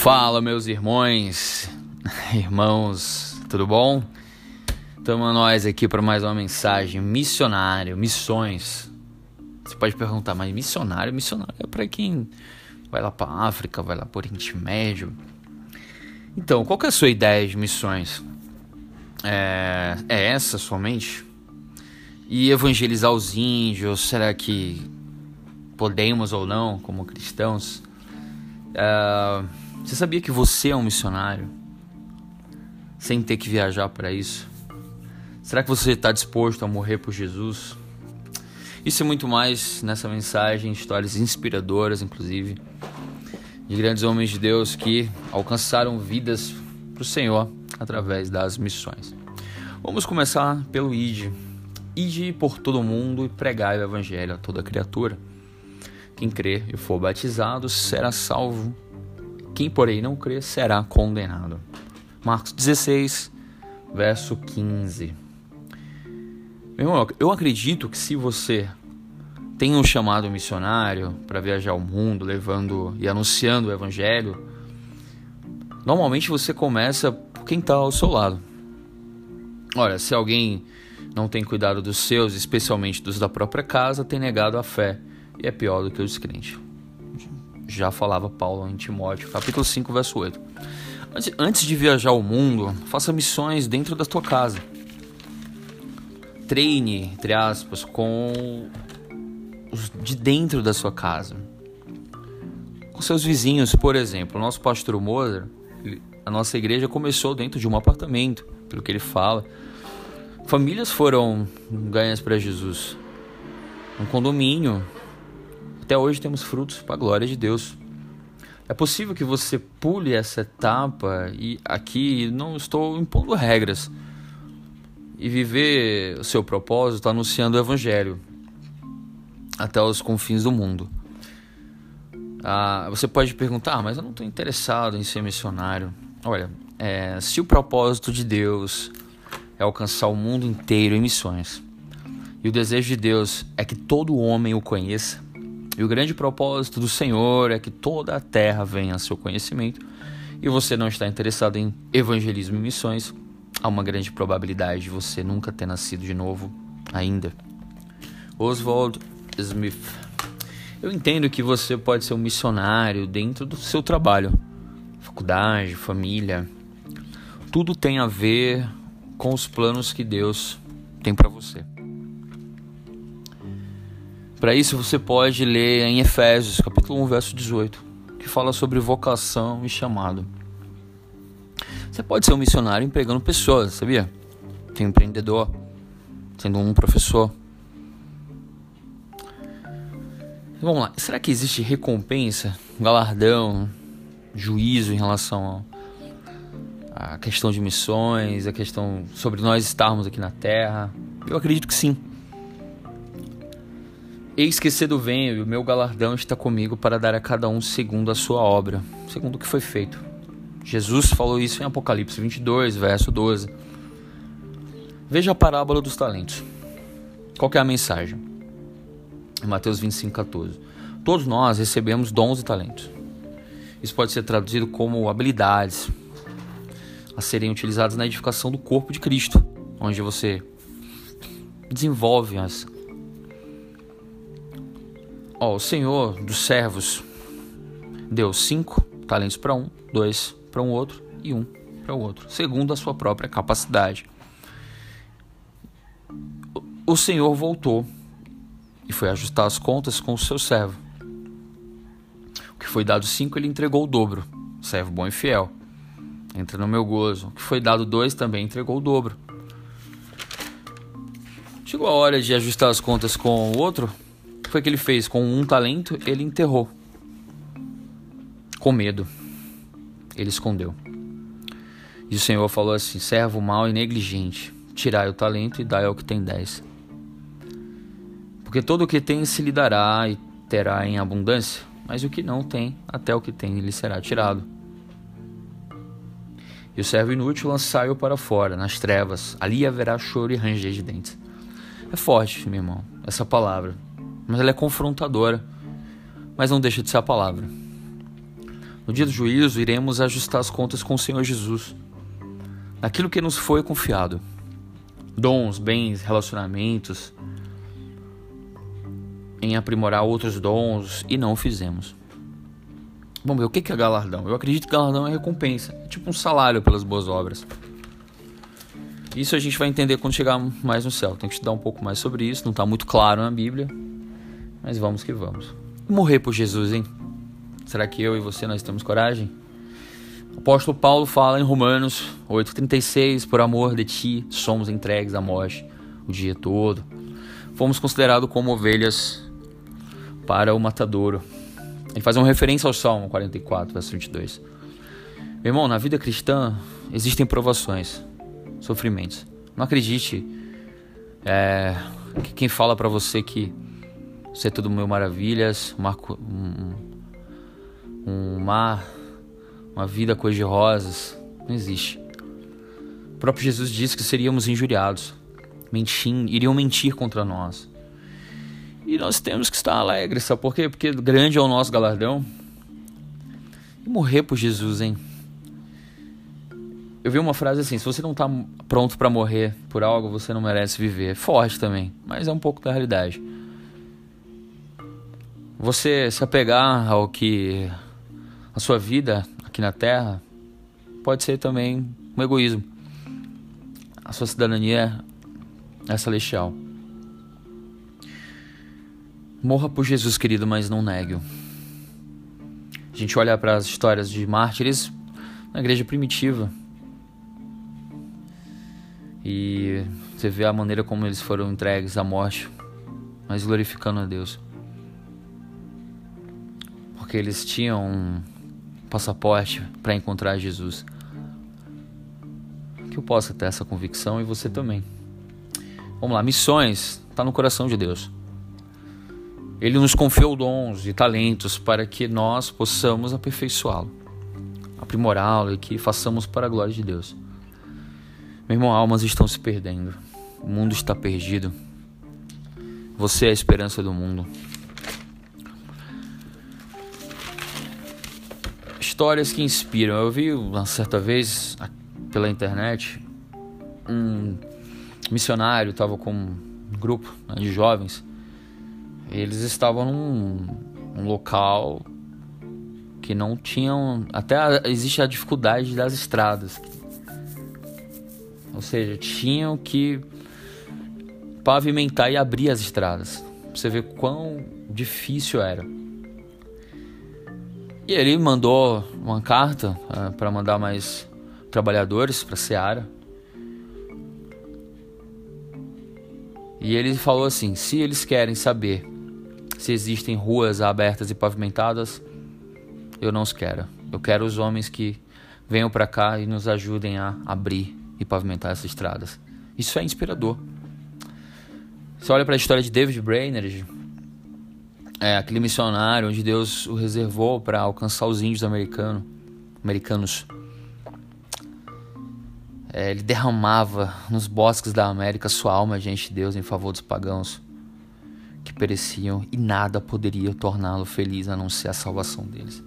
Fala, meus irmãos, irmãos, tudo bom? Estamos nós aqui para mais uma mensagem missionário, missões. Você pode perguntar, mas missionário, missionário é para quem vai lá para África, vai lá para Oriente Médio. Então, qual é a sua ideia de missões? É, é essa somente? E evangelizar os índios? Será que podemos ou não, como cristãos? É, você sabia que você é um missionário? Sem ter que viajar para isso? Será que você está disposto a morrer por Jesus? Isso e muito mais nessa mensagem, histórias inspiradoras, inclusive, de grandes homens de Deus que alcançaram vidas para o Senhor através das missões. Vamos começar pelo ID. Ide por todo mundo e pregai o evangelho a toda criatura. Quem crer e for batizado será salvo quem, porém, não crê será condenado. Marcos 16, verso 15. Meu irmão, eu acredito que se você tem um chamado missionário para viajar o mundo, levando e anunciando o evangelho, normalmente você começa por quem está ao seu lado. Olha, se alguém não tem cuidado dos seus, especialmente dos da própria casa, tem negado a fé e é pior do que os crentes já falava Paulo em Timóteo, capítulo 5, verso 8. Antes de viajar ao mundo, faça missões dentro da tua casa. Treine, entre aspas, com os de dentro da sua casa. Com seus vizinhos, por exemplo. O nosso pastor Moser, a nossa igreja começou dentro de um apartamento, pelo que ele fala. Famílias foram ganhas para Jesus. Um condomínio, até hoje temos frutos para a glória de Deus. É possível que você pule essa etapa e aqui não estou impondo regras e viver o seu propósito anunciando o evangelho até os confins do mundo. Ah, você pode perguntar, ah, mas eu não estou interessado em ser missionário. Olha, é, se o propósito de Deus é alcançar o mundo inteiro em missões e o desejo de Deus é que todo homem o conheça, e o grande propósito do Senhor é que toda a terra venha a seu conhecimento. E você não está interessado em evangelismo e missões, há uma grande probabilidade de você nunca ter nascido de novo ainda. Oswald Smith. Eu entendo que você pode ser um missionário dentro do seu trabalho, faculdade, família. Tudo tem a ver com os planos que Deus tem para você. Para isso você pode ler em Efésios, capítulo 1, verso 18, que fala sobre vocação e chamado. Você pode ser um missionário empregando pessoas, sabia? Tem um empreendedor, sendo um professor. Vamos lá, será que existe recompensa, galardão, juízo em relação à questão de missões, a questão sobre nós estarmos aqui na Terra? Eu acredito que sim. Eis que cedo venho e o meu galardão está comigo para dar a cada um segundo a sua obra, segundo o que foi feito. Jesus falou isso em Apocalipse 22, verso 12. Veja a parábola dos talentos. Qual é a mensagem? Em Mateus 25, 14. Todos nós recebemos dons e talentos. Isso pode ser traduzido como habilidades a serem utilizadas na edificação do corpo de Cristo, onde você desenvolve as Ó, o Senhor dos servos deu cinco talentos para um, dois para um outro e um para o outro, segundo a sua própria capacidade. O Senhor voltou e foi ajustar as contas com o seu servo. O que foi dado cinco, ele entregou o dobro. Servo bom e fiel. Entra no meu gozo. O que foi dado dois, também entregou o dobro. Chegou a hora de ajustar as contas com o outro, que foi que ele fez? Com um talento, ele enterrou. Com medo. Ele escondeu. E o Senhor falou assim: servo mau e negligente, tirai o talento e dai ao que tem dez. Porque todo o que tem se lhe dará e terá em abundância, mas o que não tem, até o que tem lhe será tirado. E o servo inútil lançai-o para fora, nas trevas, ali haverá choro e ranger de dentes. É forte, meu irmão, essa palavra mas ela é confrontadora, mas não deixa de ser a palavra. No dia do juízo, iremos ajustar as contas com o Senhor Jesus. Naquilo que nos foi confiado. Dons, bens, relacionamentos. Em aprimorar outros dons e não o fizemos. Vamos ver, o que é galardão? Eu acredito que galardão é recompensa. É tipo um salário pelas boas obras. Isso a gente vai entender quando chegar mais no céu. Tem que estudar um pouco mais sobre isso. Não está muito claro na Bíblia. Mas vamos que vamos. Morrer por Jesus, hein? Será que eu e você nós temos coragem? O apóstolo Paulo fala em Romanos 8,36: Por amor de ti somos entregues à morte o dia todo. Fomos considerados como ovelhas para o matadouro. Ele faz uma referência ao Salmo 44, verso 22. Meu irmão, na vida cristã existem provações, sofrimentos. Não acredite é, que quem fala para você que é tudo mil maravilhas, um, um mar, uma vida cor de rosas. Não existe. O próprio Jesus disse que seríamos injuriados, mentir, iriam mentir contra nós. E nós temos que estar alegres, sabe por quê? Porque grande é o nosso galardão. E morrer por Jesus, hein? Eu vi uma frase assim: se você não está pronto para morrer por algo, você não merece viver. Forte também, mas é um pouco da realidade. Você se apegar ao que a sua vida aqui na Terra pode ser também um egoísmo. A sua cidadania é celestial. Morra por Jesus, querido, mas não negue-o. A gente olha para as histórias de mártires na igreja primitiva. E você vê a maneira como eles foram entregues à morte, mas glorificando a Deus. Porque eles tinham passaporte para encontrar Jesus. Que eu possa ter essa convicção e você também. Vamos lá, missões está no coração de Deus. Ele nos confiou dons e talentos para que nós possamos aperfeiçoá-lo, aprimorá-lo e que façamos para a glória de Deus. Meu irmão, almas estão se perdendo. O mundo está perdido. Você é a esperança do mundo. Histórias que inspiram. Eu vi uma certa vez pela internet um missionário estava com um grupo né, de jovens. Eles estavam num, num local que não tinham até a, existe a dificuldade das estradas. Ou seja, tinham que pavimentar e abrir as estradas. Pra você ver quão difícil era. E ele mandou uma carta uh, para mandar mais trabalhadores para Seara. E ele falou assim: se eles querem saber se existem ruas abertas e pavimentadas, eu não os quero. Eu quero os homens que venham para cá e nos ajudem a abrir e pavimentar essas estradas. Isso é inspirador. Você olha para a história de David Brainerd, é, aquele missionário onde Deus o reservou para alcançar os índios americano, americanos. É, ele derramava nos bosques da América sua alma diante de Deus em favor dos pagãos que pereciam e nada poderia torná-lo feliz a não ser a salvação deles.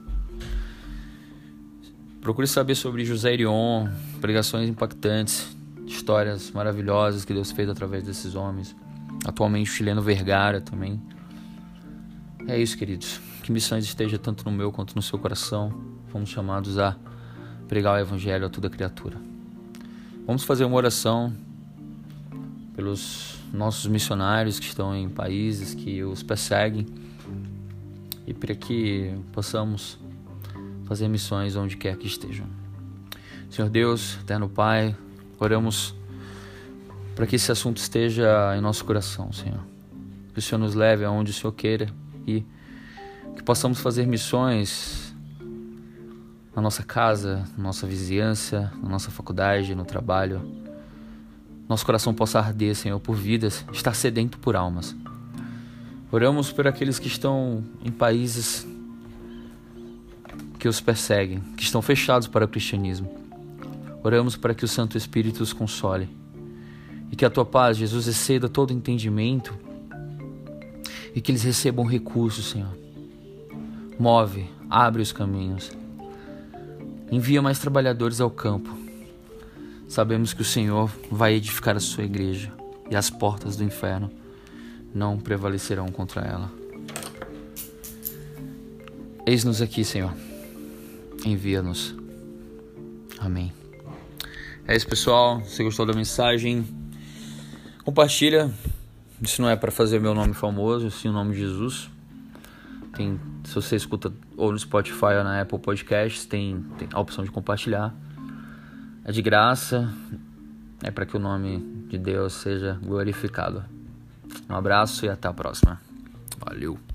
Procure saber sobre José Irion, pregações impactantes, histórias maravilhosas que Deus fez através desses homens. Atualmente o chileno Vergara também é isso, queridos. Que missões esteja tanto no meu quanto no seu coração. Fomos chamados a pregar o Evangelho a toda criatura. Vamos fazer uma oração pelos nossos missionários que estão em países que os perseguem e para que possamos fazer missões onde quer que estejam. Senhor Deus, Eterno Pai, oramos para que esse assunto esteja em nosso coração, Senhor. Que o Senhor nos leve aonde o Senhor queira e que possamos fazer missões na nossa casa, na nossa vizinhança, na nossa faculdade, no trabalho. Nosso coração possa arder, Senhor, por vidas, estar sedento por almas. Oramos por aqueles que estão em países que os perseguem, que estão fechados para o cristianismo. Oramos para que o Santo Espírito os console e que a tua paz, Jesus, exceda todo entendimento e que eles recebam recursos, Senhor. Move, abre os caminhos. Envia mais trabalhadores ao campo. Sabemos que o Senhor vai edificar a sua igreja e as portas do inferno não prevalecerão contra ela. Eis-nos aqui, Senhor. Envia-nos. Amém. É isso, pessoal. Se gostou da mensagem, compartilha. Isso não é para fazer meu nome famoso, sim o nome de Jesus. Tem, se você escuta ou no Spotify ou na Apple Podcasts, tem, tem a opção de compartilhar. É de graça, é para que o nome de Deus seja glorificado. Um abraço e até a próxima. Valeu.